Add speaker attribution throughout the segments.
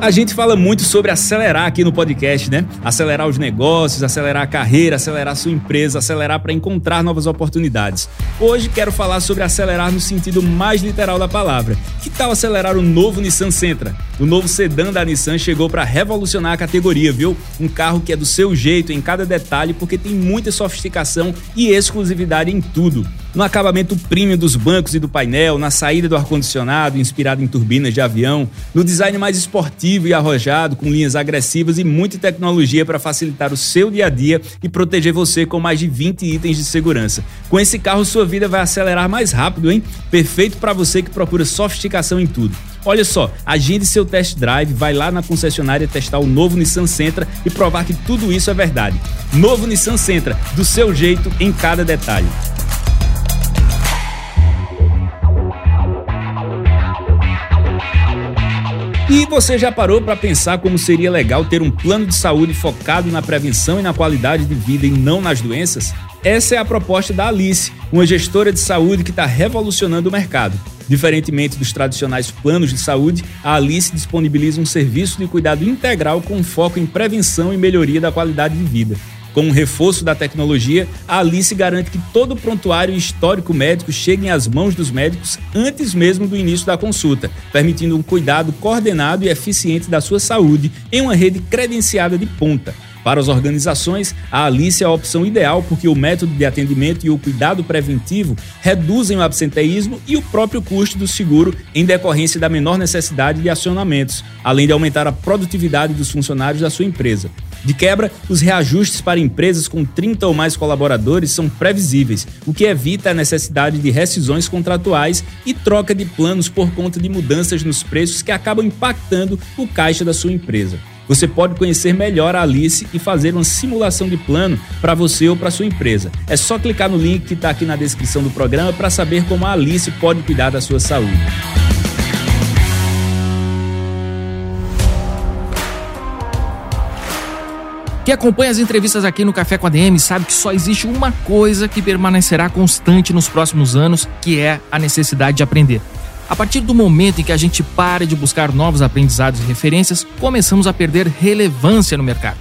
Speaker 1: A gente fala muito sobre acelerar aqui no podcast, né? Acelerar os negócios, acelerar a carreira, acelerar a sua empresa, acelerar para encontrar novas oportunidades. Hoje quero falar sobre acelerar no sentido mais literal da palavra. Que tal acelerar o novo Nissan Sentra? O novo sedã da Nissan chegou para revolucionar a categoria, viu? Um carro que é do seu jeito em cada detalhe porque tem muita sofisticação e exclusividade em tudo no acabamento premium dos bancos e do painel, na saída do ar-condicionado inspirado em turbinas de avião, no design mais esportivo e arrojado, com linhas agressivas e muita tecnologia para facilitar o seu dia a dia e proteger você com mais de 20 itens de segurança. Com esse carro, sua vida vai acelerar mais rápido, hein? Perfeito para você que procura sofisticação em tudo. Olha só, agende seu test drive, vai lá na concessionária testar o novo Nissan Sentra e provar que tudo isso é verdade. Novo Nissan Sentra, do seu jeito em cada detalhe. E você já parou para pensar como seria legal ter um plano de saúde focado na prevenção e na qualidade de vida e não nas doenças? Essa é a proposta da Alice, uma gestora de saúde que está revolucionando o mercado. Diferentemente dos tradicionais planos de saúde, a Alice disponibiliza um serviço de cuidado integral com foco em prevenção e melhoria da qualidade de vida. Com um reforço da tecnologia, a Alice garante que todo o prontuário histórico médico cheguem às mãos dos médicos antes mesmo do início da consulta, permitindo um cuidado coordenado e eficiente da sua saúde em uma rede credenciada de ponta. Para as organizações, a Alice é a opção ideal porque o método de atendimento e o cuidado preventivo reduzem o absenteísmo e o próprio custo do seguro em decorrência da menor necessidade de acionamentos, além de aumentar a produtividade dos funcionários da sua empresa. De quebra, os reajustes para empresas com 30 ou mais colaboradores são previsíveis, o que evita a necessidade de rescisões contratuais e troca de planos por conta de mudanças nos preços que acabam impactando o caixa da sua empresa. Você pode conhecer melhor a Alice e fazer uma simulação de plano para você ou para sua empresa. É só clicar no link que está aqui na descrição do programa para saber como a Alice pode cuidar da sua saúde.
Speaker 2: Quem acompanha as entrevistas aqui no Café com a DM sabe que só existe uma coisa que permanecerá constante nos próximos anos, que é a necessidade de aprender. A partir do momento em que a gente para de buscar novos aprendizados e referências, começamos a perder relevância no mercado.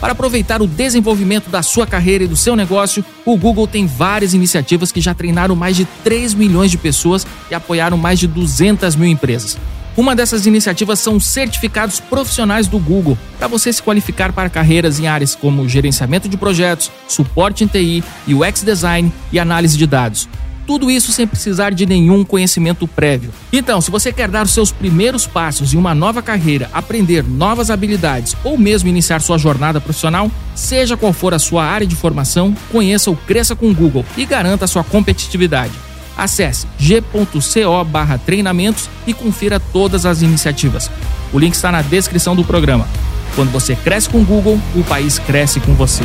Speaker 2: Para aproveitar o desenvolvimento da sua carreira e do seu negócio, o Google tem várias iniciativas que já treinaram mais de 3 milhões de pessoas e apoiaram mais de 200 mil empresas. Uma dessas iniciativas são certificados profissionais do Google, para você se qualificar para carreiras em áreas como gerenciamento de projetos, suporte em TI, UX design e análise de dados. Tudo isso sem precisar de nenhum conhecimento prévio. Então, se você quer dar os seus primeiros passos em uma nova carreira, aprender novas habilidades ou mesmo iniciar sua jornada profissional, seja qual for a sua área de formação, conheça o Cresça com Google e garanta sua competitividade. Acesse g.co barra treinamentos e confira todas as iniciativas. O link está na descrição do programa. Quando você cresce com o Google, o país cresce com você.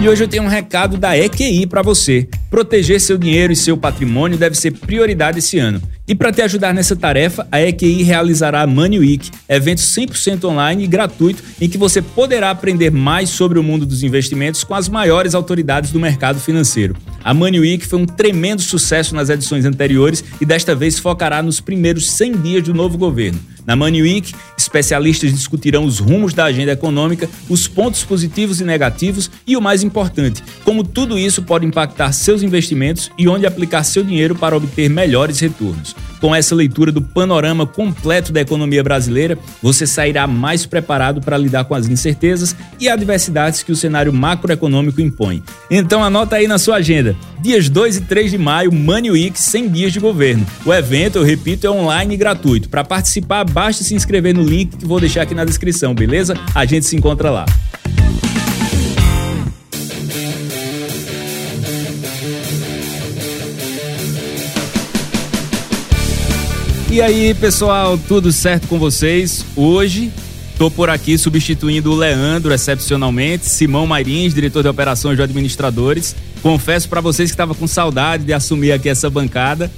Speaker 1: E hoje eu tenho um recado da EQI para você. Proteger seu dinheiro e seu patrimônio deve ser prioridade esse ano. E para te ajudar nessa tarefa, a EQI realizará a Money Week, evento 100% online e gratuito em que você poderá aprender mais sobre o mundo dos investimentos com as maiores autoridades do mercado financeiro. A Money Week foi um tremendo sucesso nas edições anteriores e desta vez focará nos primeiros 100 dias do novo governo. Na Money Week, especialistas discutirão os rumos da agenda econômica, os pontos positivos e negativos e o mais importante, como tudo isso pode impactar seus investimentos e onde aplicar seu dinheiro para obter melhores retornos. Com essa leitura do panorama completo da economia brasileira, você sairá mais preparado para lidar com as incertezas e adversidades que o cenário macroeconômico impõe. Então anota aí na sua agenda. Dias 2 e 3 de maio, Money Week 100 dias de governo. O evento, eu repito, é online e gratuito. Para participar, basta se inscrever no link que vou deixar aqui na descrição, beleza? A gente se encontra lá. E aí, pessoal, tudo certo com vocês? Hoje Estou por aqui substituindo o Leandro, excepcionalmente, Simão Mairins, diretor de operações de administradores. Confesso para vocês que estava com saudade de assumir aqui essa bancada.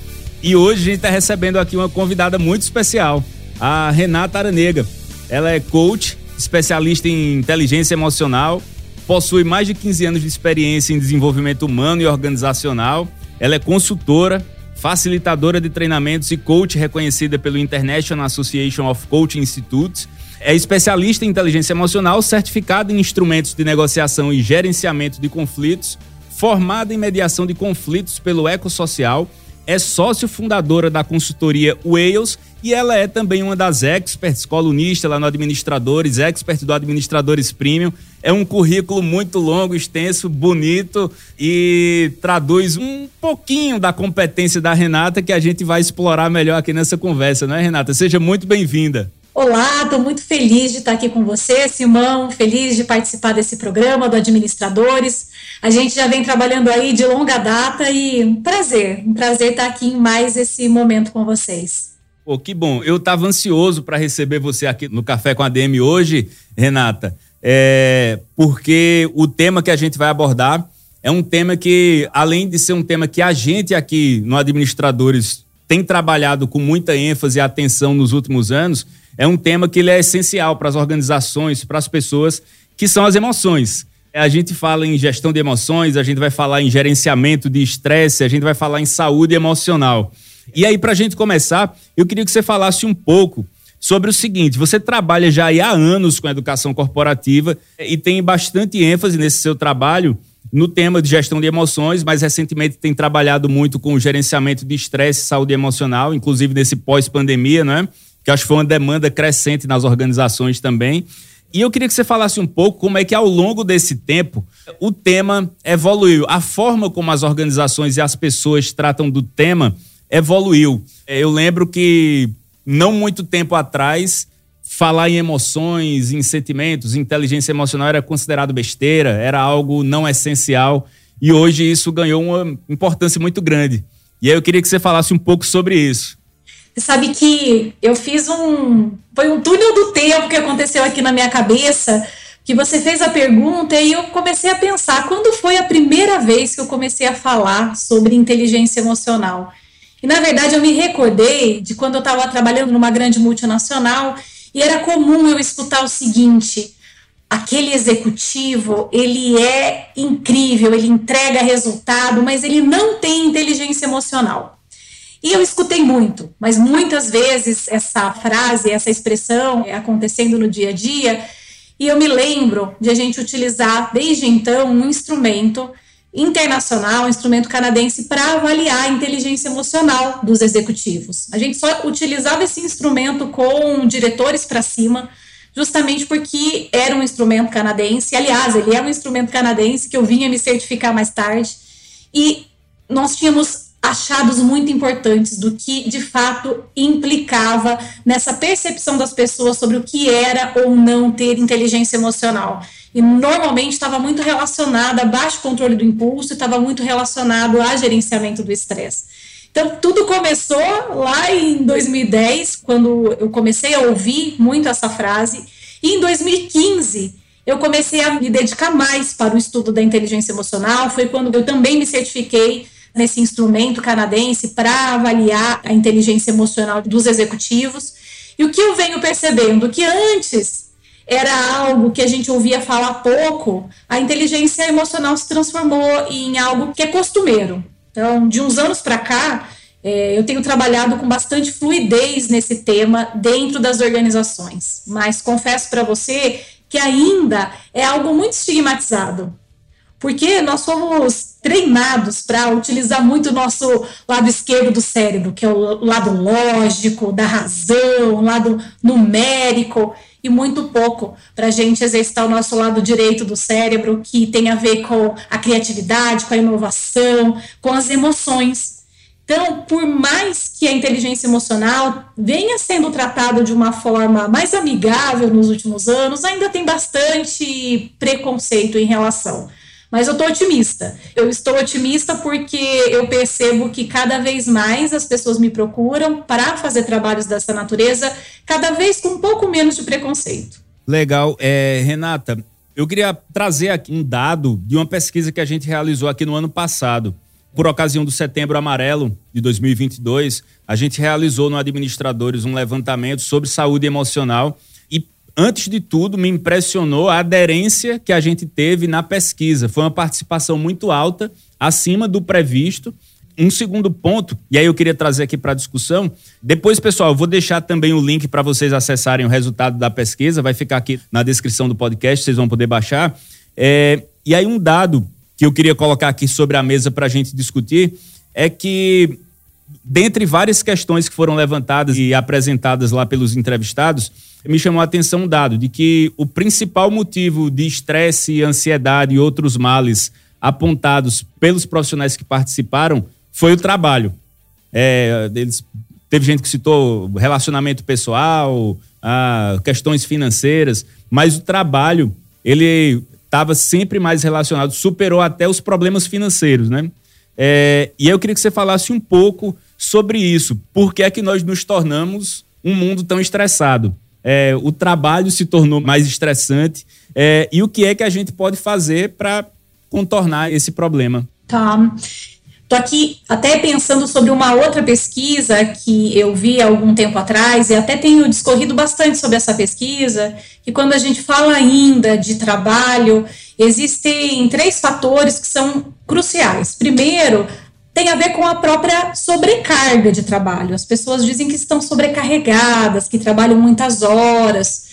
Speaker 1: E hoje a gente está recebendo aqui uma convidada muito especial, a Renata Aranega. Ela é coach, especialista em inteligência emocional, possui mais de 15 anos de experiência em desenvolvimento humano e organizacional. Ela é consultora, facilitadora de treinamentos e coach reconhecida pelo International Association of Coaching Institutes. É especialista em inteligência emocional, certificado em instrumentos de negociação e gerenciamento de conflitos, formada em mediação de conflitos pelo Ecosocial, é sócio fundadora da consultoria Wales e ela é também uma das experts, colunista lá no Administradores, expert do Administradores Premium. É um currículo muito longo, extenso, bonito e traduz um pouquinho da competência da Renata que a gente vai explorar melhor aqui nessa conversa, não é, Renata? Seja muito bem-vinda.
Speaker 3: Olá, estou muito feliz de estar aqui com você, Simão, feliz de participar desse programa do Administradores. A gente já vem trabalhando aí de longa data e um prazer, um prazer estar aqui em mais esse momento com vocês.
Speaker 1: Pô, que bom. Eu estava ansioso para receber você aqui no Café com a DM hoje, Renata, é, porque o tema que a gente vai abordar é um tema que, além de ser um tema que a gente aqui no Administradores tem trabalhado com muita ênfase e atenção nos últimos anos, é um tema que ele é essencial para as organizações, para as pessoas, que são as emoções. A gente fala em gestão de emoções, a gente vai falar em gerenciamento de estresse, a gente vai falar em saúde emocional. E aí, para a gente começar, eu queria que você falasse um pouco sobre o seguinte: você trabalha já há anos com educação corporativa e tem bastante ênfase nesse seu trabalho no tema de gestão de emoções, mas recentemente tem trabalhado muito com o gerenciamento de estresse e saúde emocional, inclusive nesse pós-pandemia, não é? que acho que foi uma demanda crescente nas organizações também. E eu queria que você falasse um pouco como é que ao longo desse tempo o tema evoluiu, a forma como as organizações e as pessoas tratam do tema evoluiu. É, eu lembro que não muito tempo atrás falar em emoções, em sentimentos, inteligência emocional era considerado besteira, era algo não essencial e hoje isso ganhou uma importância muito grande. E aí eu queria que você falasse um pouco sobre isso.
Speaker 3: Sabe que eu fiz um. Foi um túnel do tempo que aconteceu aqui na minha cabeça, que você fez a pergunta e eu comecei a pensar quando foi a primeira vez que eu comecei a falar sobre inteligência emocional. E na verdade eu me recordei de quando eu estava trabalhando numa grande multinacional e era comum eu escutar o seguinte: aquele executivo, ele é incrível, ele entrega resultado, mas ele não tem inteligência emocional. E eu escutei muito, mas muitas vezes essa frase, essa expressão é acontecendo no dia a dia, e eu me lembro de a gente utilizar desde então um instrumento internacional, um instrumento canadense para avaliar a inteligência emocional dos executivos. A gente só utilizava esse instrumento com diretores para cima, justamente porque era um instrumento canadense. Aliás, ele é um instrumento canadense que eu vinha me certificar mais tarde. E nós tínhamos achados muito importantes do que de fato implicava nessa percepção das pessoas sobre o que era ou não ter inteligência emocional. E normalmente estava muito relacionado a baixo controle do impulso, estava muito relacionado a gerenciamento do estresse. Então, tudo começou lá em 2010, quando eu comecei a ouvir muito essa frase, e em 2015 eu comecei a me dedicar mais para o estudo da inteligência emocional. Foi quando eu também me certifiquei nesse instrumento canadense para avaliar a inteligência emocional dos executivos. E o que eu venho percebendo que antes era algo que a gente ouvia falar pouco, a inteligência emocional se transformou em algo que é costumeiro. Então, de uns anos para cá, é, eu tenho trabalhado com bastante fluidez nesse tema dentro das organizações, mas confesso para você que ainda é algo muito estigmatizado porque nós somos treinados para utilizar muito o nosso lado esquerdo do cérebro, que é o lado lógico, da razão, o lado numérico, e muito pouco para a gente exercitar o nosso lado direito do cérebro, que tem a ver com a criatividade, com a inovação, com as emoções. Então, por mais que a inteligência emocional venha sendo tratada de uma forma mais amigável nos últimos anos, ainda tem bastante preconceito em relação. Mas eu estou otimista. Eu estou otimista porque eu percebo que cada vez mais as pessoas me procuram para fazer trabalhos dessa natureza, cada vez com um pouco menos de preconceito.
Speaker 1: Legal. É, Renata, eu queria trazer aqui um dado de uma pesquisa que a gente realizou aqui no ano passado. Por ocasião do Setembro Amarelo de 2022, a gente realizou no Administradores um levantamento sobre saúde emocional antes de tudo, me impressionou a aderência que a gente teve na pesquisa. Foi uma participação muito alta, acima do previsto. Um segundo ponto, e aí eu queria trazer aqui para a discussão. Depois, pessoal, eu vou deixar também o link para vocês acessarem o resultado da pesquisa, vai ficar aqui na descrição do podcast, vocês vão poder baixar. É, e aí, um dado que eu queria colocar aqui sobre a mesa para a gente discutir é que, dentre várias questões que foram levantadas e apresentadas lá pelos entrevistados, me chamou a atenção um dado de que o principal motivo de estresse, ansiedade e outros males apontados pelos profissionais que participaram foi o trabalho. É, eles, teve gente que citou relacionamento pessoal, ah, questões financeiras, mas o trabalho ele estava sempre mais relacionado, superou até os problemas financeiros, né? É, e eu queria que você falasse um pouco sobre isso. Por que é que nós nos tornamos um mundo tão estressado? é, o trabalho se tornou mais estressante é, e o que é que a gente pode fazer para contornar esse problema.
Speaker 3: Tá. Estou aqui até pensando sobre uma outra pesquisa que eu vi há algum tempo atrás, e até tenho discorrido bastante sobre essa pesquisa, que quando a gente fala ainda de trabalho, existem três fatores que são cruciais. Primeiro, tem a ver com a própria sobrecarga de trabalho. As pessoas dizem que estão sobrecarregadas, que trabalham muitas horas.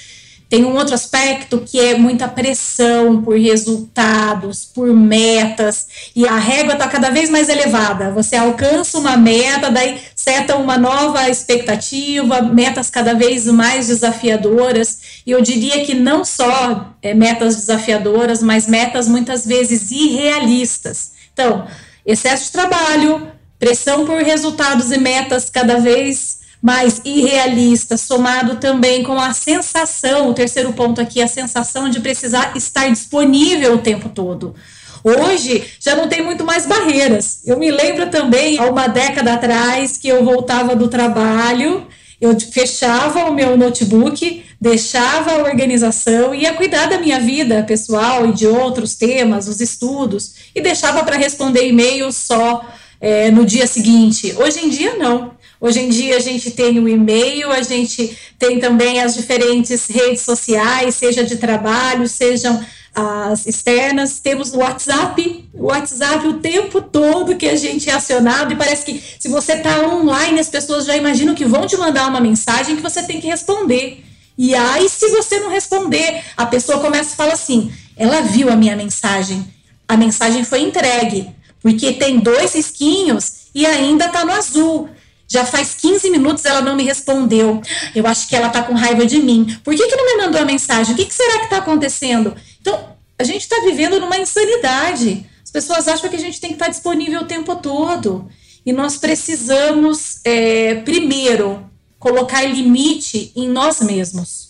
Speaker 3: Tem um outro aspecto que é muita pressão por resultados, por metas, e a régua está cada vez mais elevada. Você alcança uma meta, daí seta uma nova expectativa, metas cada vez mais desafiadoras, e eu diria que não só é, metas desafiadoras, mas metas muitas vezes irrealistas. Então, excesso de trabalho, pressão por resultados e metas cada vez mais irrealistas, somado também com a sensação, o terceiro ponto aqui, a sensação de precisar estar disponível o tempo todo. Hoje já não tem muito mais barreiras. Eu me lembro também, há uma década atrás, que eu voltava do trabalho eu fechava o meu notebook, deixava a organização, ia cuidar da minha vida pessoal e de outros temas, os estudos, e deixava para responder e-mail só é, no dia seguinte. Hoje em dia, não. Hoje em dia a gente tem o e-mail, a gente tem também as diferentes redes sociais, seja de trabalho, sejam as externas, temos o WhatsApp, o WhatsApp o tempo todo que a gente é acionado e parece que se você está online as pessoas já imaginam que vão te mandar uma mensagem que você tem que responder. E aí se você não responder, a pessoa começa a falar assim: "Ela viu a minha mensagem, a mensagem foi entregue, porque tem dois risquinhos e ainda está no azul. Já faz 15 minutos ela não me respondeu. Eu acho que ela está com raiva de mim. Por que, que não me mandou a mensagem? O que, que será que está acontecendo? Então, a gente está vivendo numa insanidade. As pessoas acham que a gente tem que estar tá disponível o tempo todo. E nós precisamos, é, primeiro, colocar limite em nós mesmos.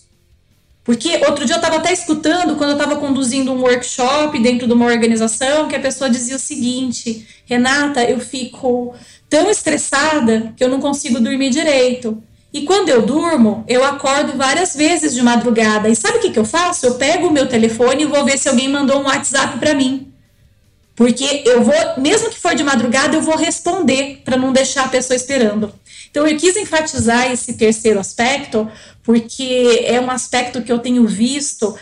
Speaker 3: Porque outro dia eu estava até escutando, quando eu estava conduzindo um workshop dentro de uma organização, que a pessoa dizia o seguinte: Renata, eu fico tão estressada que eu não consigo dormir direito. E quando eu durmo, eu acordo várias vezes de madrugada. E sabe o que, que eu faço? Eu pego o meu telefone e vou ver se alguém mandou um WhatsApp para mim. Porque eu vou, mesmo que for de madrugada, eu vou responder para não deixar a pessoa esperando. Então eu quis enfatizar esse terceiro aspecto, porque é um aspecto que eu tenho visto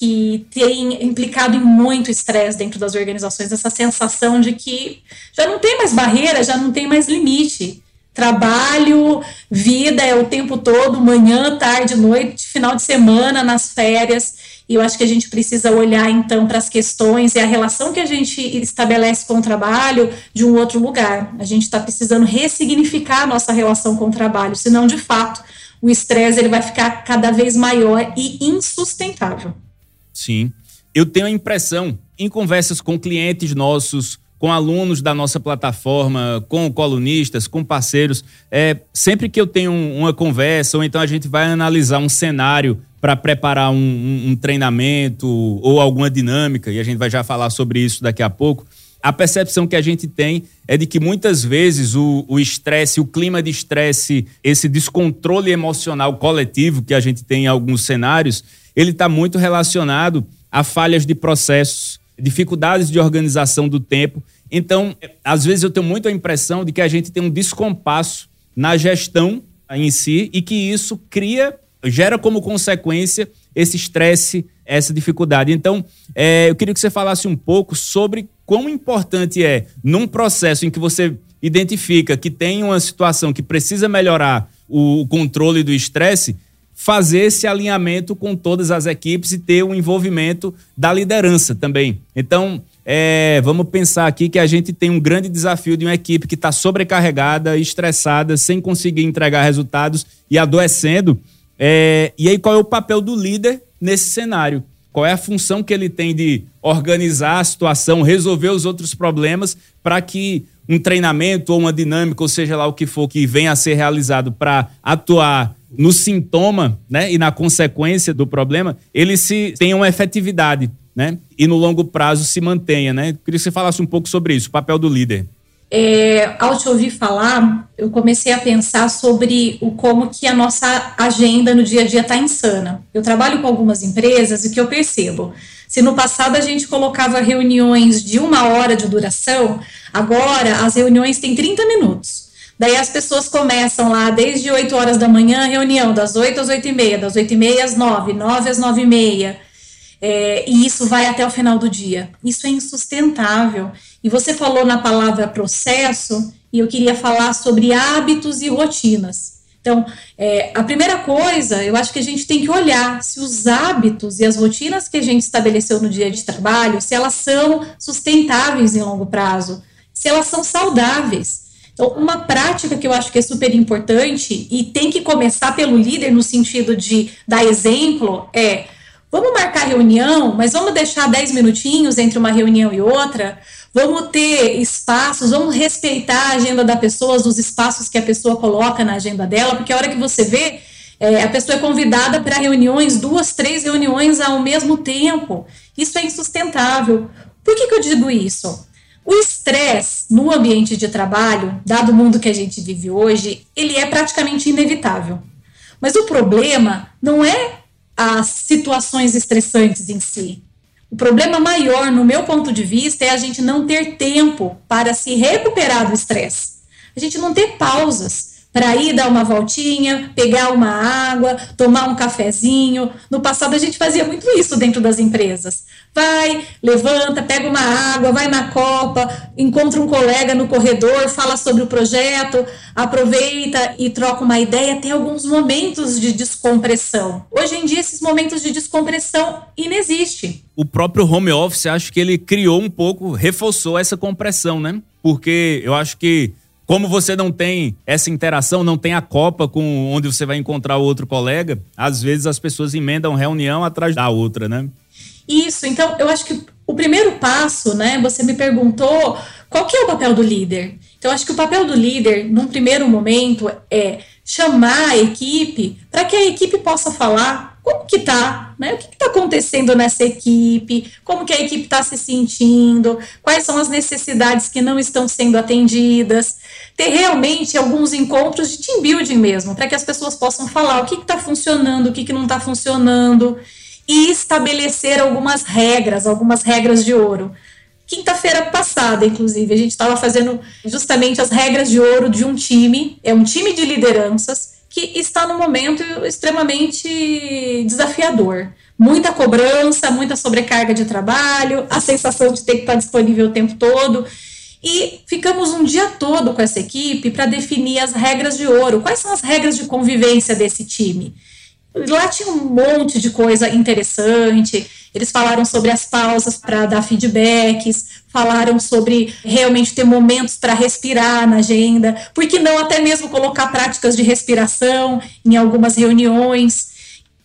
Speaker 3: que tem implicado em muito estresse dentro das organizações, essa sensação de que já não tem mais barreira, já não tem mais limite. Trabalho, vida é o tempo todo, manhã, tarde, noite, final de semana, nas férias. E eu acho que a gente precisa olhar então para as questões e a relação que a gente estabelece com o trabalho de um outro lugar. A gente está precisando ressignificar a nossa relação com o trabalho, senão, de fato, o estresse ele vai ficar cada vez maior e insustentável.
Speaker 1: Sim. Eu tenho a impressão, em conversas com clientes nossos, com alunos da nossa plataforma, com colunistas, com parceiros. É, sempre que eu tenho uma conversa, ou então a gente vai analisar um cenário para preparar um, um, um treinamento ou alguma dinâmica, e a gente vai já falar sobre isso daqui a pouco, a percepção que a gente tem é de que muitas vezes o estresse, o, o, clima de estresse, esse descontrole emocional coletivo que a gente tem em alguns cenários, ele está muito relacionado a falhas de processos, dificuldades de organização do tempo. Então, às vezes eu tenho muito a impressão de que a gente tem um descompasso na gestão em si e que isso cria, gera como consequência esse estresse, essa dificuldade. Então, é, eu queria que você falasse um pouco sobre quão importante é, num processo em que você identifica que tem uma situação que precisa melhorar o controle do estresse, fazer esse alinhamento com todas as equipes e ter o envolvimento da liderança também. Então, é, vamos pensar aqui que a gente tem um grande desafio de uma equipe que está sobrecarregada, estressada, sem conseguir entregar resultados e adoecendo. É, e aí, qual é o papel do líder nesse cenário? Qual é a função que ele tem de organizar a situação, resolver os outros problemas para que um treinamento ou uma dinâmica, ou seja lá o que for que venha a ser realizado para atuar no sintoma né, e na consequência do problema, ele se tenha uma efetividade né, e no longo prazo se mantenha. Né? Queria que você falasse um pouco sobre isso, o papel do líder.
Speaker 3: É, ao te ouvir falar, eu comecei a pensar sobre o como que a nossa agenda no dia a dia está insana. Eu trabalho com algumas empresas e o que eu percebo, se no passado a gente colocava reuniões de uma hora de duração, agora as reuniões têm 30 minutos. Daí as pessoas começam lá desde 8 horas da manhã, reunião das 8 às 8 e meia, das 8 e meia às 9, 9 às 9 e meia. É, e isso vai até o final do dia. Isso é insustentável. E você falou na palavra processo, e eu queria falar sobre hábitos e rotinas. Então, é, a primeira coisa, eu acho que a gente tem que olhar se os hábitos e as rotinas que a gente estabeleceu no dia de trabalho, se elas são sustentáveis em longo prazo, se elas são saudáveis. Então, uma prática que eu acho que é super importante e tem que começar pelo líder no sentido de dar exemplo é Vamos marcar reunião, mas vamos deixar 10 minutinhos entre uma reunião e outra. Vamos ter espaços, vamos respeitar a agenda da pessoa, os espaços que a pessoa coloca na agenda dela, porque a hora que você vê, é, a pessoa é convidada para reuniões, duas, três reuniões ao mesmo tempo. Isso é insustentável. Por que, que eu digo isso? O estresse no ambiente de trabalho, dado o mundo que a gente vive hoje, ele é praticamente inevitável. Mas o problema não é as situações estressantes em si. O problema maior, no meu ponto de vista, é a gente não ter tempo para se recuperar do estresse. A gente não ter pausas para ir dar uma voltinha, pegar uma água, tomar um cafezinho. No passado a gente fazia muito isso dentro das empresas. Vai, levanta, pega uma água, vai na copa, encontra um colega no corredor, fala sobre o projeto, aproveita e troca uma ideia. Tem alguns momentos de descompressão. Hoje em dia esses momentos de descompressão inexistem.
Speaker 1: O próprio home office acho que ele criou um pouco, reforçou essa compressão, né? Porque eu acho que como você não tem essa interação, não tem a copa com onde você vai encontrar o outro colega, às vezes as pessoas emendam reunião atrás da outra, né?
Speaker 3: Isso, então eu acho que o primeiro passo, né? Você me perguntou qual que é o papel do líder. Então, acho que o papel do líder, num primeiro momento, é chamar a equipe para que a equipe possa falar como que tá, né? O que está acontecendo nessa equipe, como que a equipe está se sentindo, quais são as necessidades que não estão sendo atendidas, ter realmente alguns encontros de team building mesmo, para que as pessoas possam falar o que está funcionando, o que, que não está funcionando, e estabelecer algumas regras, algumas regras de ouro. Quinta-feira passada, inclusive, a gente estava fazendo justamente as regras de ouro de um time, é um time de lideranças que está no momento extremamente desafiador. Muita cobrança, muita sobrecarga de trabalho, a sensação de ter que estar disponível o tempo todo. E ficamos um dia todo com essa equipe para definir as regras de ouro. Quais são as regras de convivência desse time? Lá tinha um monte de coisa interessante. Eles falaram sobre as pausas para dar feedbacks, falaram sobre realmente ter momentos para respirar na agenda, por que não até mesmo colocar práticas de respiração em algumas reuniões.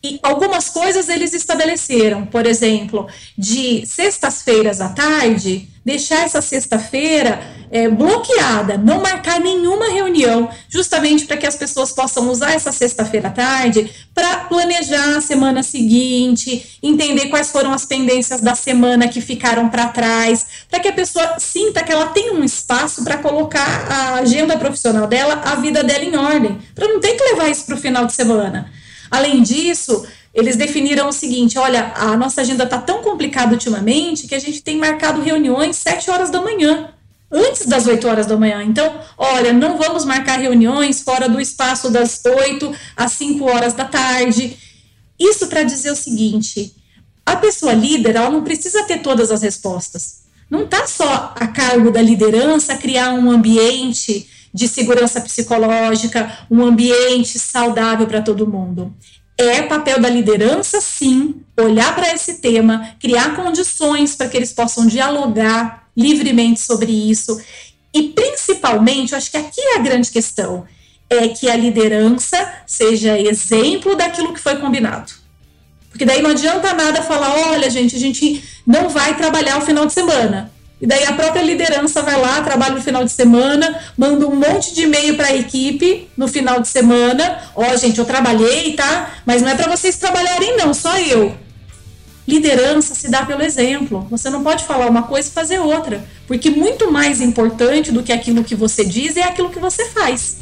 Speaker 3: E algumas coisas eles estabeleceram, por exemplo, de sextas-feiras à tarde, deixar essa sexta-feira é, bloqueada, não marcar nenhuma reunião, justamente para que as pessoas possam usar essa sexta-feira à tarde para planejar a semana seguinte, entender quais foram as pendências da semana que ficaram para trás, para que a pessoa sinta que ela tem um espaço para colocar a agenda profissional dela, a vida dela em ordem, para não ter que levar isso para o final de semana. Além disso, eles definiram o seguinte: olha, a nossa agenda está tão complicada ultimamente que a gente tem marcado reuniões 7 horas da manhã, antes das 8 horas da manhã. Então, olha, não vamos marcar reuniões fora do espaço das 8 às 5 horas da tarde. Isso para dizer o seguinte: a pessoa líder, ela não precisa ter todas as respostas. Não está só a cargo da liderança criar um ambiente de segurança psicológica, um ambiente saudável para todo mundo. É papel da liderança, sim, olhar para esse tema, criar condições para que eles possam dialogar livremente sobre isso. E, principalmente, eu acho que aqui é a grande questão: é que a liderança seja exemplo daquilo que foi combinado. Porque daí não adianta nada falar: olha, gente, a gente não vai trabalhar o final de semana. E daí a própria liderança vai lá, trabalha no final de semana, manda um monte de e-mail para a equipe no final de semana. Ó, oh, gente, eu trabalhei, tá? Mas não é para vocês trabalharem, não, só eu. Liderança se dá pelo exemplo. Você não pode falar uma coisa e fazer outra. Porque muito mais importante do que aquilo que você diz é aquilo que você faz.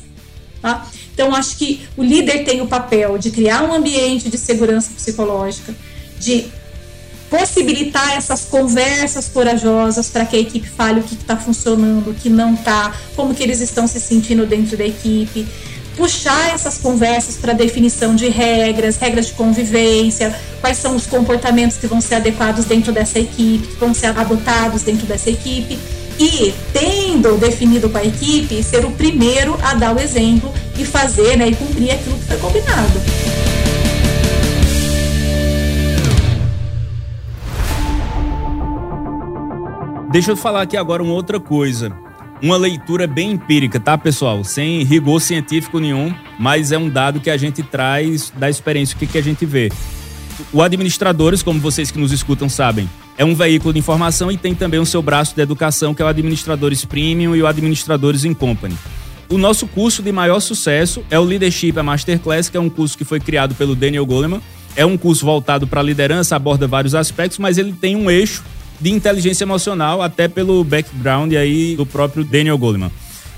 Speaker 3: Tá? Então, acho que o líder tem o papel de criar um ambiente de segurança psicológica, de possibilitar essas conversas corajosas para que a equipe fale o que está funcionando, o que não está, como que eles estão se sentindo dentro da equipe, puxar essas conversas para definição de regras, regras de convivência, quais são os comportamentos que vão ser adequados dentro dessa equipe, que vão ser adotados dentro dessa equipe e tendo definido com a equipe, ser o primeiro a dar o exemplo e fazer né, e cumprir aquilo que foi combinado.
Speaker 1: Deixa eu falar aqui agora uma outra coisa. Uma leitura bem empírica, tá, pessoal? Sem rigor científico nenhum, mas é um dado que a gente traz da experiência, o que, que a gente vê. O Administradores, como vocês que nos escutam sabem, é um veículo de informação e tem também o seu braço de educação, que é o Administradores Premium e o Administradores in Company. O nosso curso de maior sucesso é o Leadership Masterclass, que é um curso que foi criado pelo Daniel Goleman. É um curso voltado para a liderança, aborda vários aspectos, mas ele tem um eixo de inteligência emocional, até pelo background aí do próprio Daniel Goleman.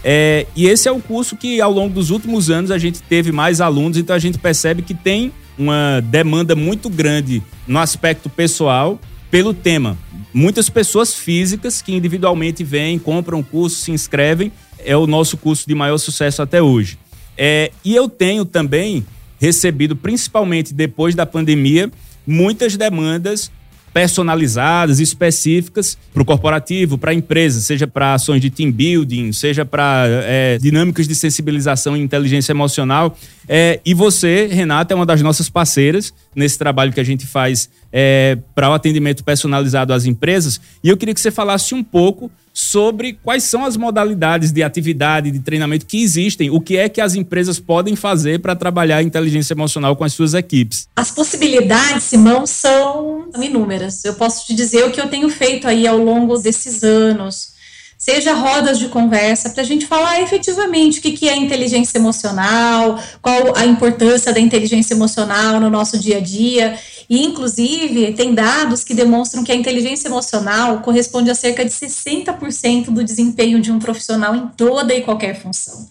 Speaker 1: É, e esse é um curso que ao longo dos últimos anos a gente teve mais alunos, então a gente percebe que tem uma demanda muito grande no aspecto pessoal pelo tema. Muitas pessoas físicas que individualmente vêm, compram o curso, se inscrevem, é o nosso curso de maior sucesso até hoje. É, e eu tenho também recebido, principalmente depois da pandemia, muitas demandas personalizadas, específicas para o corporativo, para a empresa, seja para ações de team building, seja para é, dinâmicas de sensibilização e inteligência emocional. É, e você, Renata, é uma das nossas parceiras nesse trabalho que a gente faz é, para o atendimento personalizado às empresas. E eu queria que você falasse um pouco sobre quais são as modalidades de atividade, de treinamento que existem, o que é que as empresas podem fazer para trabalhar a inteligência emocional com as suas equipes.
Speaker 3: As possibilidades, Simão, são inúmeras. Eu posso te dizer o que eu tenho feito aí ao longo desses anos seja rodas de conversa, para a gente falar efetivamente o que, que é inteligência emocional, qual a importância da inteligência emocional no nosso dia a dia. E, inclusive, tem dados que demonstram que a inteligência emocional corresponde a cerca de 60% do desempenho de um profissional em toda e qualquer função.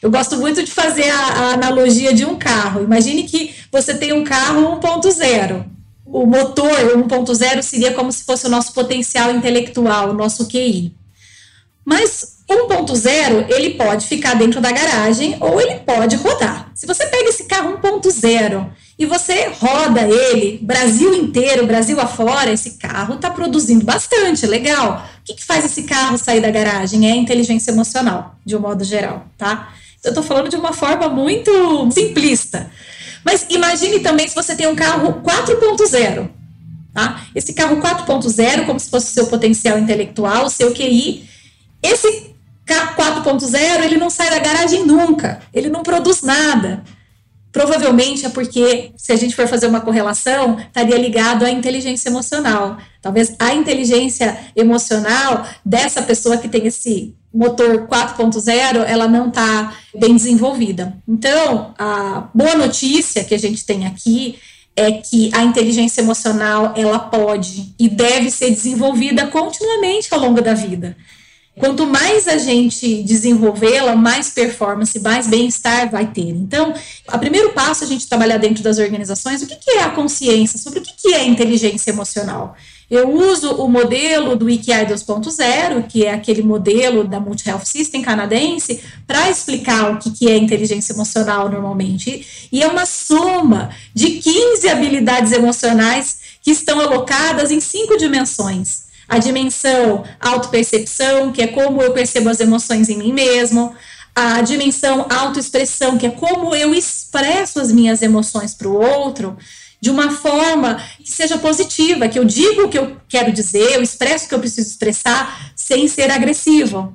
Speaker 3: Eu gosto muito de fazer a, a analogia de um carro. Imagine que você tem um carro 1.0. O motor 1.0 seria como se fosse o nosso potencial intelectual, o nosso QI. Mas 1.0, ele pode ficar dentro da garagem ou ele pode rodar. Se você pega esse carro 1.0 e você roda ele, Brasil inteiro, Brasil afora, esse carro está produzindo bastante, legal. O que, que, faz esse carro sair da garagem? É inteligência emocional, de um modo geral, tá? Eu estou falando de uma forma muito simplista. Mas imagine também se você tem um carro 4.0, tá? Esse carro 4.0, como se fosse o seu potencial intelectual, o seu QI, esse carro 4.0, ele não sai da garagem nunca, ele não produz nada. Provavelmente é porque, se a gente for fazer uma correlação, estaria ligado à inteligência emocional. Talvez a inteligência emocional dessa pessoa que tem esse motor 4.0, ela não está bem desenvolvida. Então, a boa notícia que a gente tem aqui é que a inteligência emocional ela pode e deve ser desenvolvida continuamente ao longo da vida. Quanto mais a gente desenvolvê-la, mais performance, mais bem-estar vai ter. Então, o primeiro passo é a gente trabalhar dentro das organizações, o que, que é a consciência, sobre o que, que é inteligência emocional. Eu uso o modelo do IKI 2.0, que é aquele modelo da Multi Health System canadense, para explicar o que é inteligência emocional normalmente. E é uma soma de 15 habilidades emocionais que estão alocadas em cinco dimensões a dimensão autopercepção, que é como eu percebo as emoções em mim mesmo, a dimensão autoexpressão, que é como eu expresso as minhas emoções para o outro de uma forma que seja positiva, que eu digo o que eu quero dizer, eu expresso o que eu preciso expressar sem ser agressivo.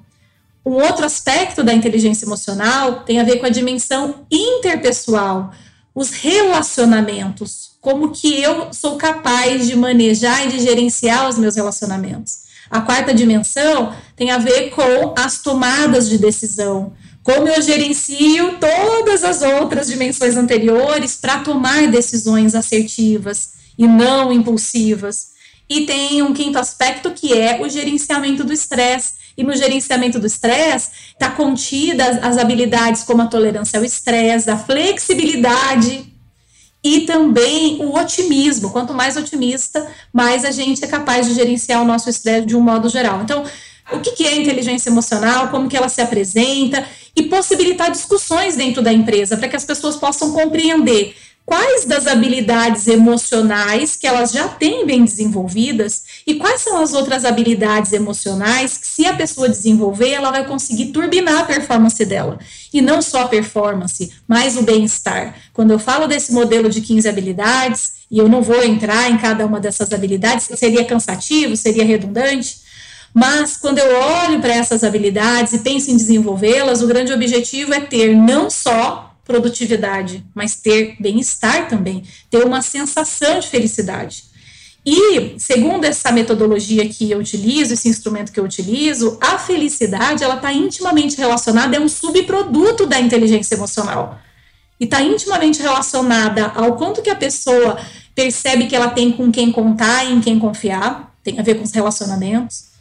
Speaker 3: Um outro aspecto da inteligência emocional tem a ver com a dimensão interpessoal, os relacionamentos, como que eu sou capaz de manejar e de gerenciar os meus relacionamentos. A quarta dimensão tem a ver com as tomadas de decisão, como eu gerencio todas as outras dimensões anteriores para tomar decisões assertivas e não impulsivas. E tem um quinto aspecto que é o gerenciamento do estresse. E no gerenciamento do estresse está contida as habilidades como a tolerância ao estresse, a flexibilidade e também o otimismo. Quanto mais otimista, mais a gente é capaz de gerenciar o nosso estresse de um modo geral. Então, o que é inteligência emocional, como que ela se apresenta e possibilitar discussões dentro da empresa para que as pessoas possam compreender quais das habilidades emocionais que elas já têm bem desenvolvidas e quais são as outras habilidades emocionais que, se a pessoa desenvolver, ela vai conseguir turbinar a performance dela. E não só a performance, mas o bem-estar. Quando eu falo desse modelo de 15 habilidades, e eu não vou entrar em cada uma dessas habilidades, seria cansativo, seria redundante, mas quando eu olho para essas habilidades e penso em desenvolvê-las, o grande objetivo é ter não só produtividade, mas ter bem-estar também, ter uma sensação de felicidade. E, segundo essa metodologia que eu utilizo, esse instrumento que eu utilizo, a felicidade ela está intimamente relacionada, é um subproduto da inteligência emocional. E está intimamente relacionada ao quanto que a pessoa percebe que ela tem com quem contar e em quem confiar, tem a ver com os relacionamentos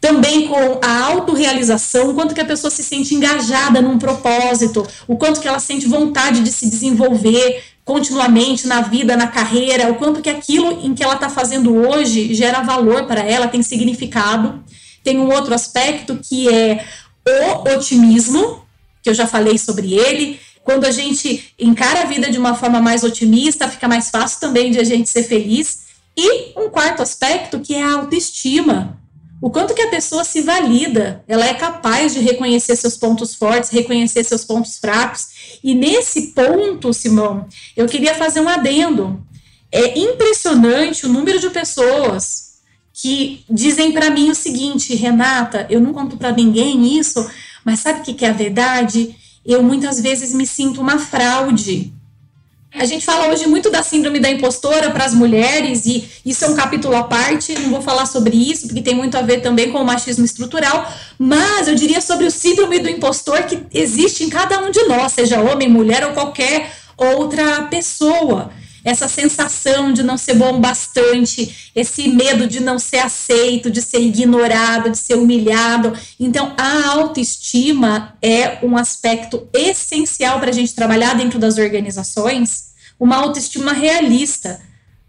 Speaker 3: também com a autorrealização, o quanto que a pessoa se sente engajada num propósito, o quanto que ela sente vontade de se desenvolver continuamente na vida, na carreira, o quanto que aquilo em que ela está fazendo hoje gera valor para ela, tem significado. Tem um outro aspecto que é o otimismo, que eu já falei sobre ele. Quando a gente encara a vida de uma forma mais otimista, fica mais fácil também de a gente ser feliz. E um quarto aspecto que é a autoestima o quanto que a pessoa se valida, ela é capaz de reconhecer seus pontos fortes, reconhecer seus pontos fracos. E nesse ponto, Simão, eu queria fazer um adendo. É impressionante o número de pessoas que dizem para mim o seguinte, Renata, eu não conto para ninguém isso, mas sabe o que, que é a verdade? Eu muitas vezes me sinto uma fraude a gente fala hoje muito da síndrome da impostora para as mulheres, e isso é um capítulo à parte, não vou falar sobre isso, porque tem muito a ver também com o machismo estrutural, mas eu diria sobre o síndrome do impostor que existe em cada um de nós, seja homem, mulher ou qualquer outra pessoa. Essa sensação de não ser bom bastante, esse medo de não ser aceito, de ser ignorado, de ser humilhado. Então, a autoestima é um aspecto essencial para a gente trabalhar dentro das organizações uma autoestima realista.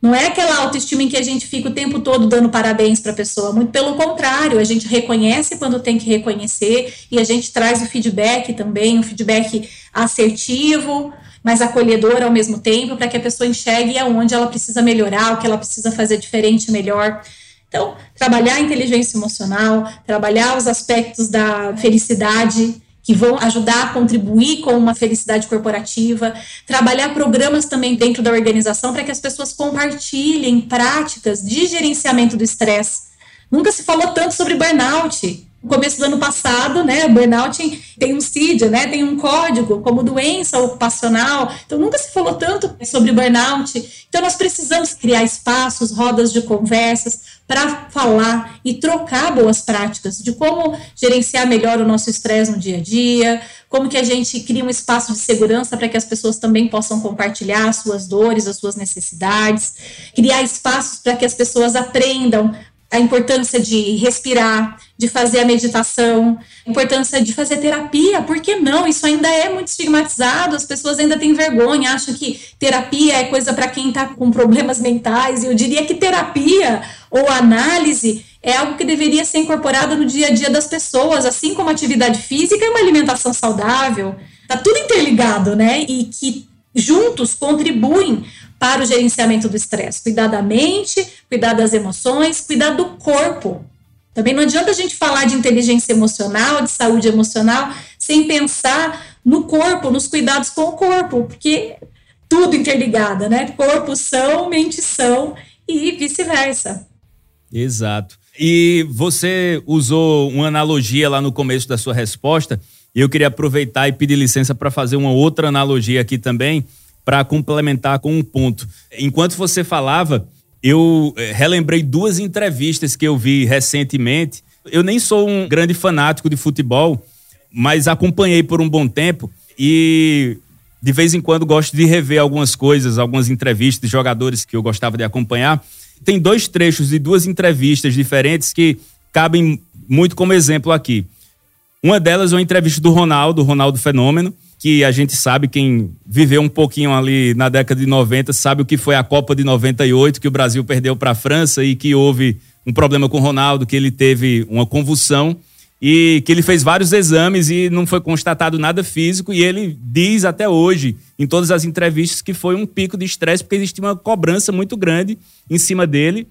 Speaker 3: Não é aquela autoestima em que a gente fica o tempo todo dando parabéns para a pessoa, muito pelo contrário, a gente reconhece quando tem que reconhecer e a gente traz o feedback também, um feedback assertivo, mas acolhedor ao mesmo tempo, para que a pessoa enxergue aonde ela precisa melhorar, o que ela precisa fazer diferente, melhor. Então, trabalhar a inteligência emocional, trabalhar os aspectos da felicidade, que vão ajudar a contribuir com uma felicidade corporativa, trabalhar programas também dentro da organização para que as pessoas compartilhem práticas de gerenciamento do estresse. Nunca se falou tanto sobre burnout. No começo do ano passado, né, burnout tem um CID, né, tem um código como doença ocupacional, então nunca se falou tanto sobre burnout, então nós precisamos criar espaços, rodas de conversas para falar e trocar boas práticas de como gerenciar melhor o nosso estresse no dia a dia, como que a gente cria um espaço de segurança para que as pessoas também possam compartilhar as suas dores, as suas necessidades, criar espaços para que as pessoas aprendam a importância de respirar, de fazer a meditação, a importância de fazer terapia, por que não? Isso ainda é muito estigmatizado, as pessoas ainda têm vergonha, acham que terapia é coisa para quem está com problemas mentais, e eu diria que terapia ou análise é algo que deveria ser incorporado no dia a dia das pessoas, assim como atividade física e uma alimentação saudável. Está tudo interligado, né? E que juntos contribuem para o gerenciamento do estresse. Cuidar da mente, cuidar das emoções, cuidar do corpo. Também não adianta a gente falar de inteligência emocional, de saúde emocional, sem pensar no corpo, nos cuidados com o corpo, porque tudo interligado, né? Corpo são, mente são e vice-versa.
Speaker 1: Exato. E você usou uma analogia lá no começo da sua resposta, e eu queria aproveitar e pedir licença para fazer uma outra analogia aqui também, para complementar com um ponto. Enquanto você falava, eu eh, relembrei duas entrevistas que eu vi recentemente. Eu nem sou um grande fanático de futebol, mas acompanhei por um bom tempo e de vez em quando gosto de rever algumas coisas, algumas entrevistas de jogadores que eu gostava de acompanhar. Tem dois trechos de duas entrevistas diferentes que cabem muito como exemplo aqui. Uma delas é uma entrevista do Ronaldo, Ronaldo Fenômeno, que a gente sabe, quem viveu um pouquinho ali na década de 90, sabe o que foi a Copa de 98, que o Brasil perdeu para a França e que houve um problema com o Ronaldo, que ele teve uma convulsão e que ele fez vários exames e não foi constatado nada físico e ele diz até hoje, em todas as entrevistas, que foi um pico de estresse porque existia uma cobrança muito grande em cima dele.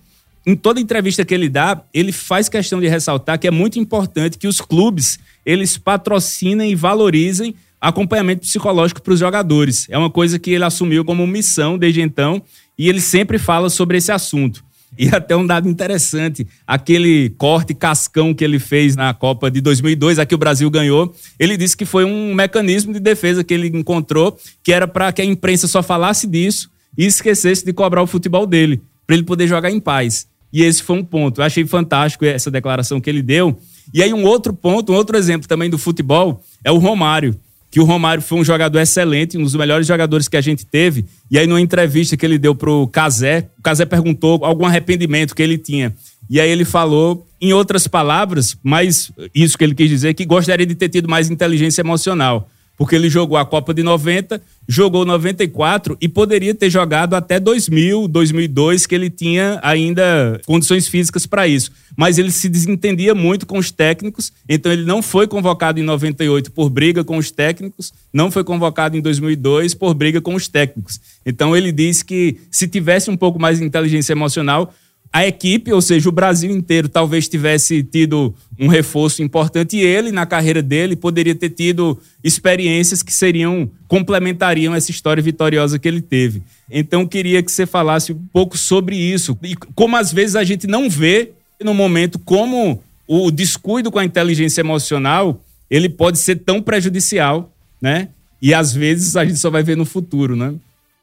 Speaker 1: Em toda entrevista que ele dá, ele faz questão de ressaltar que é muito importante que os clubes eles patrocinem e valorizem acompanhamento psicológico para os jogadores. É uma coisa que ele assumiu como missão desde então e ele sempre fala sobre esse assunto. E até um dado interessante, aquele corte cascão que ele fez na Copa de 2002, a que o Brasil ganhou, ele disse que foi um mecanismo de defesa que ele encontrou, que era para que a imprensa só falasse disso e esquecesse de cobrar o futebol dele, para ele poder jogar em paz. E esse foi um ponto. Eu achei fantástico essa declaração que ele deu. E aí um outro ponto, um outro exemplo também do futebol é o Romário que o Romário foi um jogador excelente, um dos melhores jogadores que a gente teve. E aí, numa entrevista que ele deu pro Casé, o Casé perguntou algum arrependimento que ele tinha. E aí ele falou, em outras palavras, mas isso que ele quis dizer, que gostaria de ter tido mais inteligência emocional porque ele jogou a Copa de 90, jogou 94 e poderia ter jogado até 2000, 2002, que ele tinha ainda condições físicas para isso. Mas ele se desentendia muito com os técnicos, então ele não foi convocado em 98 por briga com os técnicos, não foi convocado em 2002 por briga com os técnicos. Então ele disse que se tivesse um pouco mais de inteligência emocional, a equipe, ou seja, o Brasil inteiro, talvez tivesse tido um reforço importante e ele, na carreira dele, poderia ter tido experiências que seriam, complementariam essa história vitoriosa que ele teve. Então, queria que você falasse um pouco sobre isso e como às vezes a gente não vê no momento como o descuido com a inteligência emocional ele pode ser tão prejudicial, né? E às vezes a gente só vai ver no futuro, né?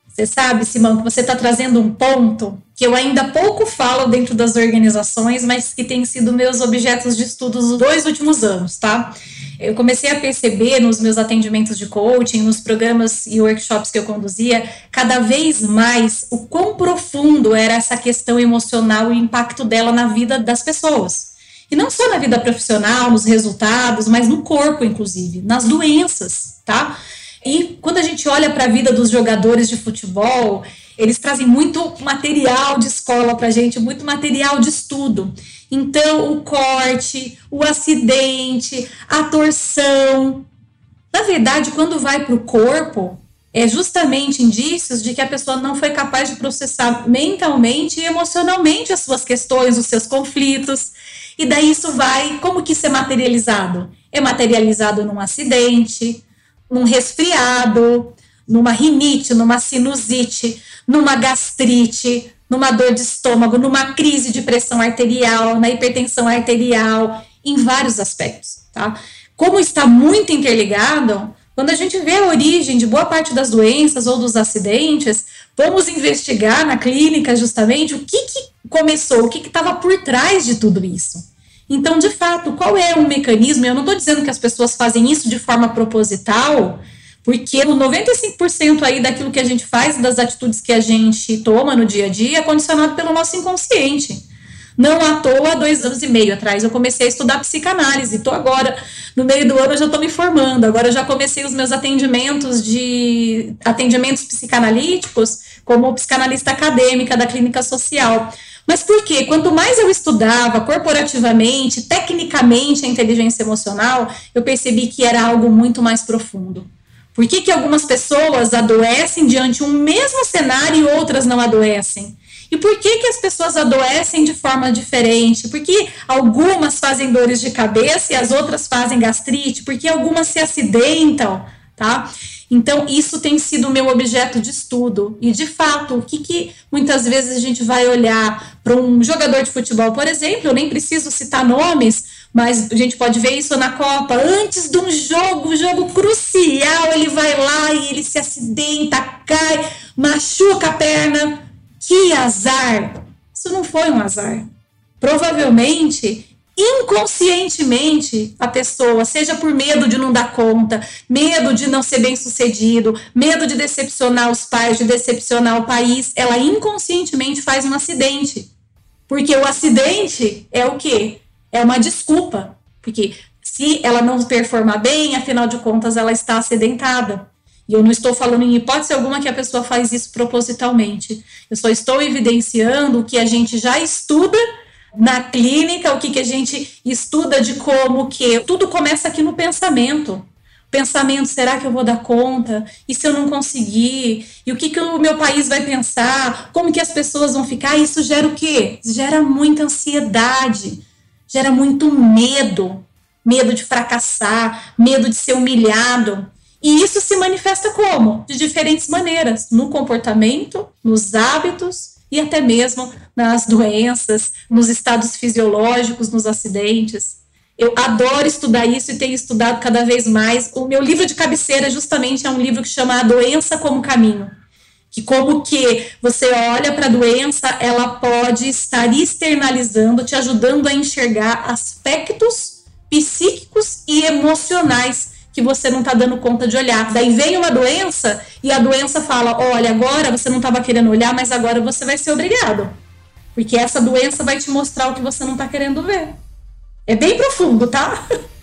Speaker 3: Você sabe, Simão, que você está trazendo um ponto que eu ainda pouco falo dentro das organizações, mas que tem sido meus objetos de estudo nos dois últimos anos, tá? Eu comecei a perceber nos meus atendimentos de coaching, nos programas e workshops que eu conduzia, cada vez mais o quão profundo era essa questão emocional e o impacto dela na vida das pessoas. E não só na vida profissional, nos resultados, mas no corpo, inclusive, nas doenças, tá? E quando a gente olha para a vida dos jogadores de futebol, eles trazem muito material de escola para a gente, muito material de estudo. Então, o corte, o acidente, a torção. Na verdade, quando vai para o corpo, é justamente indícios de que a pessoa não foi capaz de processar mentalmente e emocionalmente as suas questões, os seus conflitos. E daí isso vai, como que isso é materializado? É materializado num acidente, num resfriado, numa rinite, numa sinusite, numa gastrite, numa dor de estômago, numa crise de pressão arterial, na hipertensão arterial, em vários aspectos, tá? Como está muito interligado, quando a gente vê a origem de boa parte das doenças ou dos acidentes, vamos investigar na clínica justamente o que, que começou, o que estava por trás de tudo isso. Então, de fato, qual é o mecanismo? Eu não estou dizendo que as pessoas fazem isso de forma proposital, porque o 95% aí daquilo que a gente faz, das atitudes que a gente toma no dia a dia, é condicionado pelo nosso inconsciente. Não à toa, dois anos e meio atrás, eu comecei a estudar psicanálise. Estou agora, no meio do ano, eu já estou me formando. Agora, eu já comecei os meus atendimentos de atendimentos psicanalíticos como psicanalista acadêmica da clínica social. Mas por quê? Quanto mais eu estudava corporativamente, tecnicamente a inteligência emocional, eu percebi que era algo muito mais profundo. Por que, que algumas pessoas adoecem diante um mesmo cenário e outras não adoecem? E por que, que as pessoas adoecem de forma diferente? Por que algumas fazem dores de cabeça e as outras fazem gastrite? Por que algumas se acidentam, tá? Então, isso tem sido meu objeto de estudo. E, de fato, o que, que muitas vezes a gente vai olhar para um jogador de futebol, por exemplo, eu nem preciso citar nomes, mas a gente pode ver isso na Copa. Antes de um jogo, jogo crucial, ele vai lá e ele se acidenta, cai, machuca a perna que azar! Isso não foi um azar. Provavelmente, inconscientemente, a pessoa, seja por medo de não dar conta, medo de não ser bem sucedido, medo de decepcionar os pais, de decepcionar o país, ela inconscientemente faz um acidente. Porque o acidente é o quê? É uma desculpa. Porque se ela não performar bem, afinal de contas, ela está acidentada. E eu não estou falando em hipótese alguma que a pessoa faz isso propositalmente. Eu só estou evidenciando o que a gente já estuda na clínica, o que, que a gente estuda de como que tudo começa aqui no pensamento. Pensamento, será que eu vou dar conta? E se eu não conseguir? E o que, que o meu país vai pensar? Como que as pessoas vão ficar? Isso gera o quê? Gera muita ansiedade, gera muito medo. Medo de fracassar, medo de ser humilhado. E isso se manifesta como? De diferentes maneiras, no comportamento, nos hábitos e até mesmo nas doenças, nos estados fisiológicos, nos acidentes. Eu adoro estudar isso e tenho estudado cada vez mais. O meu livro de cabeceira justamente é um livro que chama A Doença como Caminho. Que como que você olha para a doença, ela pode estar externalizando, te ajudando a enxergar aspectos psíquicos e emocionais que você não está dando conta de olhar. Daí vem uma doença e a doença fala: olha, agora você não estava querendo olhar, mas agora você vai ser obrigado. Porque essa doença vai te mostrar o que você não está querendo ver. É bem profundo, tá?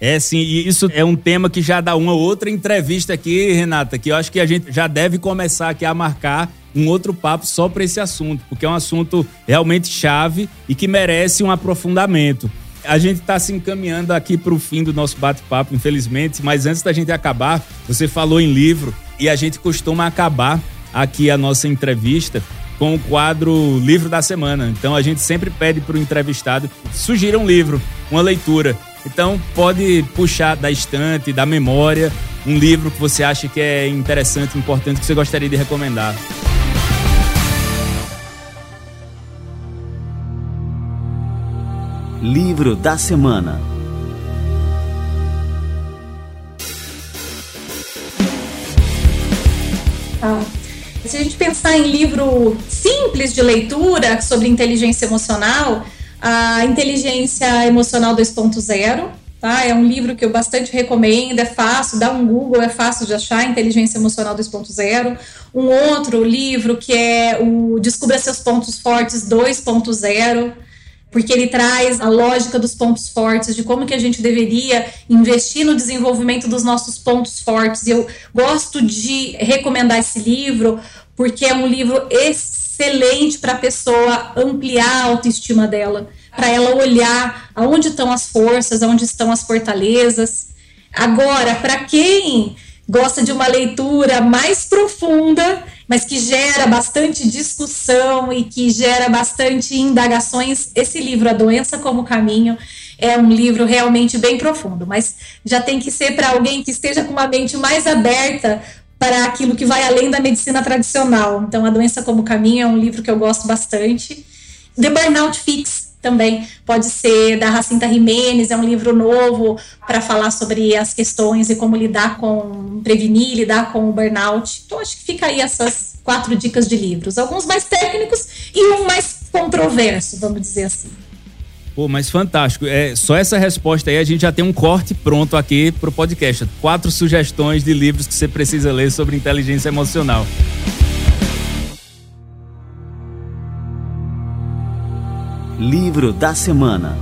Speaker 1: É sim, e isso é um tema que já dá uma outra entrevista aqui, Renata, que eu acho que a gente já deve começar aqui a marcar um outro papo só para esse assunto, porque é um assunto realmente chave e que merece um aprofundamento. A gente está se encaminhando aqui para o fim do nosso bate-papo, infelizmente, mas antes da gente acabar, você falou em livro e a gente costuma acabar aqui a nossa entrevista com o quadro Livro da Semana. Então a gente sempre pede para o entrevistado sugira um livro, uma leitura. Então pode puxar da estante, da memória, um livro que você acha que é interessante, importante, que você gostaria de recomendar.
Speaker 4: Livro da Semana
Speaker 3: ah, Se a gente pensar em livro simples de leitura sobre inteligência emocional, a Inteligência Emocional 2.0, tá? É um livro que eu bastante recomendo, é fácil, dá um Google, é fácil de achar, Inteligência Emocional 2.0. Um outro livro que é o Descubra Seus Pontos Fortes 2.0 porque ele traz a lógica dos pontos fortes, de como que a gente deveria investir no desenvolvimento dos nossos pontos fortes. Eu gosto de recomendar esse livro porque é um livro excelente para a pessoa ampliar a autoestima dela, para ela olhar aonde estão as forças, aonde estão as fortalezas. Agora, para quem gosta de uma leitura mais profunda, mas que gera bastante discussão e que gera bastante indagações. Esse livro, A Doença como Caminho, é um livro realmente bem profundo, mas já tem que ser para alguém que esteja com uma mente mais aberta para aquilo que vai além da medicina tradicional. Então, A Doença como Caminho é um livro que eu gosto bastante. The Burnout Fix também pode ser da Racinta Jimenez, é um livro novo para falar sobre as questões e como lidar com prevenir, lidar com o burnout. Então acho que fica aí essas quatro dicas de livros, alguns mais técnicos e um mais controverso, vamos dizer assim.
Speaker 1: Pô, mas fantástico. É, só essa resposta aí a gente já tem um corte pronto aqui pro podcast. Quatro sugestões de livros que você precisa ler sobre inteligência emocional.
Speaker 4: Livro da semana.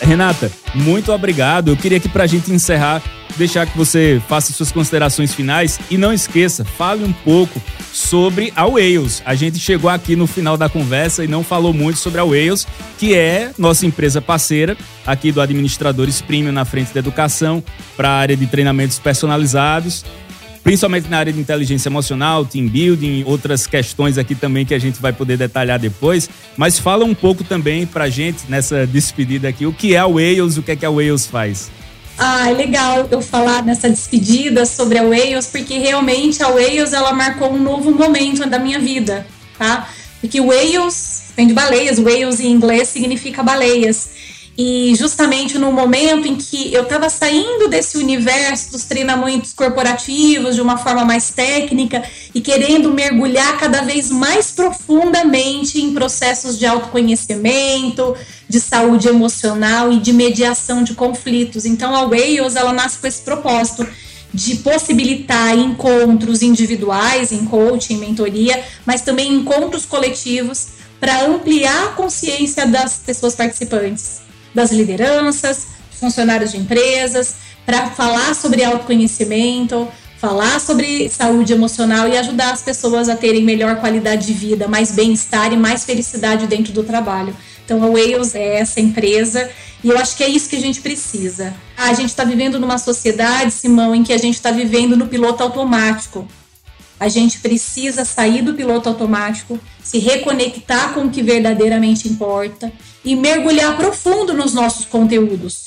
Speaker 1: Renata, muito obrigado. Eu queria que pra gente encerrar deixar que você faça suas considerações finais e não esqueça, fale um pouco sobre a Wales. A gente chegou aqui no final da conversa e não falou muito sobre a Wales, que é nossa empresa parceira aqui do Administradores Premium na frente da educação para a área de treinamentos personalizados principalmente na área de inteligência emocional, team building, outras questões aqui também que a gente vai poder detalhar depois. Mas fala um pouco também pra gente nessa despedida aqui, o que é a Wales, o que é que a Wales faz.
Speaker 3: Ah, é legal eu falar nessa despedida sobre a Wales, porque realmente a Wales ela marcou um novo momento da minha vida, tá? Porque Wales vem de baleias, Wales em inglês significa baleias. E justamente no momento em que eu estava saindo desse universo dos treinamentos corporativos de uma forma mais técnica e querendo mergulhar cada vez mais profundamente em processos de autoconhecimento, de saúde emocional e de mediação de conflitos. Então a Wales ela nasce com esse propósito de possibilitar encontros individuais em coaching, mentoria, mas também encontros coletivos para ampliar a consciência das pessoas participantes das lideranças, funcionários de empresas, para falar sobre autoconhecimento, falar sobre saúde emocional e ajudar as pessoas a terem melhor qualidade de vida, mais bem-estar e mais felicidade dentro do trabalho. Então, a Wales é essa empresa e eu acho que é isso que a gente precisa. A gente está vivendo numa sociedade, Simão, em que a gente está vivendo no piloto automático. A gente precisa sair do piloto automático, se reconectar com o que verdadeiramente importa e mergulhar profundo nos nossos conteúdos.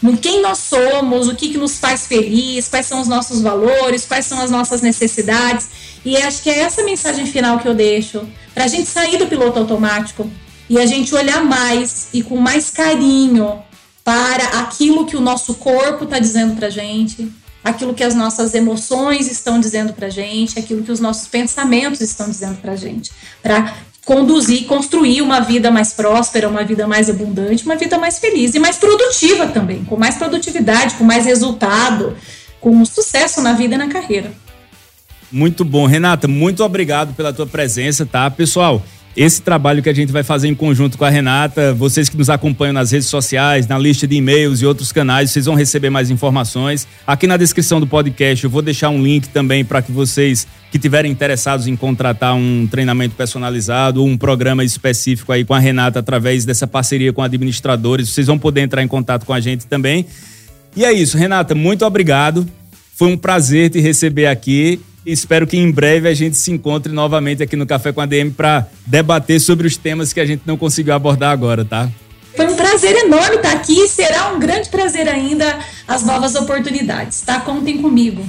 Speaker 3: No quem nós somos, o que, que nos faz feliz, quais são os nossos valores, quais são as nossas necessidades. E acho que é essa mensagem final que eu deixo, para a gente sair do piloto automático e a gente olhar mais e com mais carinho para aquilo que o nosso corpo está dizendo para gente, aquilo que as nossas emoções estão dizendo para gente, aquilo que os nossos pensamentos estão dizendo para gente, para conduzir, construir uma vida mais próspera, uma vida mais abundante, uma vida mais feliz e mais produtiva também, com mais produtividade, com mais resultado, com sucesso na vida e na carreira.
Speaker 1: Muito bom, Renata, muito obrigado pela tua presença, tá? Pessoal, esse trabalho que a gente vai fazer em conjunto com a Renata, vocês que nos acompanham nas redes sociais, na lista de e-mails e outros canais, vocês vão receber mais informações. Aqui na descrição do podcast eu vou deixar um link também para que vocês que tiverem interessados em contratar um treinamento personalizado ou um programa específico aí com a Renata através dessa parceria com administradores, vocês vão poder entrar em contato com a gente também. E é isso, Renata, muito obrigado. Foi um prazer te receber aqui Espero que em breve a gente se encontre novamente aqui no Café com a DM para debater sobre os temas que a gente não conseguiu abordar agora, tá?
Speaker 3: Foi um prazer enorme estar aqui e será um grande prazer ainda as novas oportunidades, tá? Contem comigo.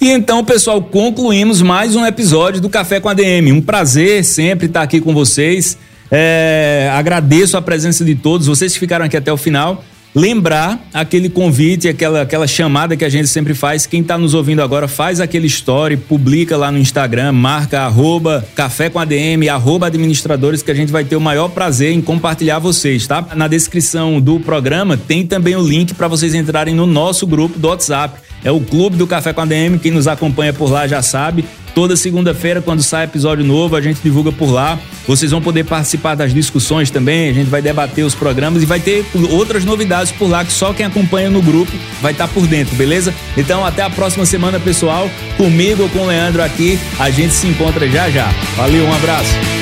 Speaker 1: E então, pessoal, concluímos mais um episódio do Café com a DM. Um prazer sempre estar aqui com vocês. É, agradeço a presença de todos, vocês que ficaram aqui até o final lembrar aquele convite, aquela, aquela chamada que a gente sempre faz. Quem está nos ouvindo agora, faz aquele story, publica lá no Instagram, marca arroba café com ADM, arroba administradores, que a gente vai ter o maior prazer em compartilhar vocês, tá? Na descrição do programa tem também o link para vocês entrarem no nosso grupo do WhatsApp. É o Clube do Café com ADM, quem nos acompanha por lá já sabe. Toda segunda-feira, quando sai episódio novo, a gente divulga por lá. Vocês vão poder participar das discussões também, a gente vai debater os programas e vai ter outras novidades por lá que só quem acompanha no grupo vai estar tá por dentro, beleza? Então até a próxima semana, pessoal. Comigo ou com o Leandro aqui, a gente se encontra já já. Valeu, um abraço.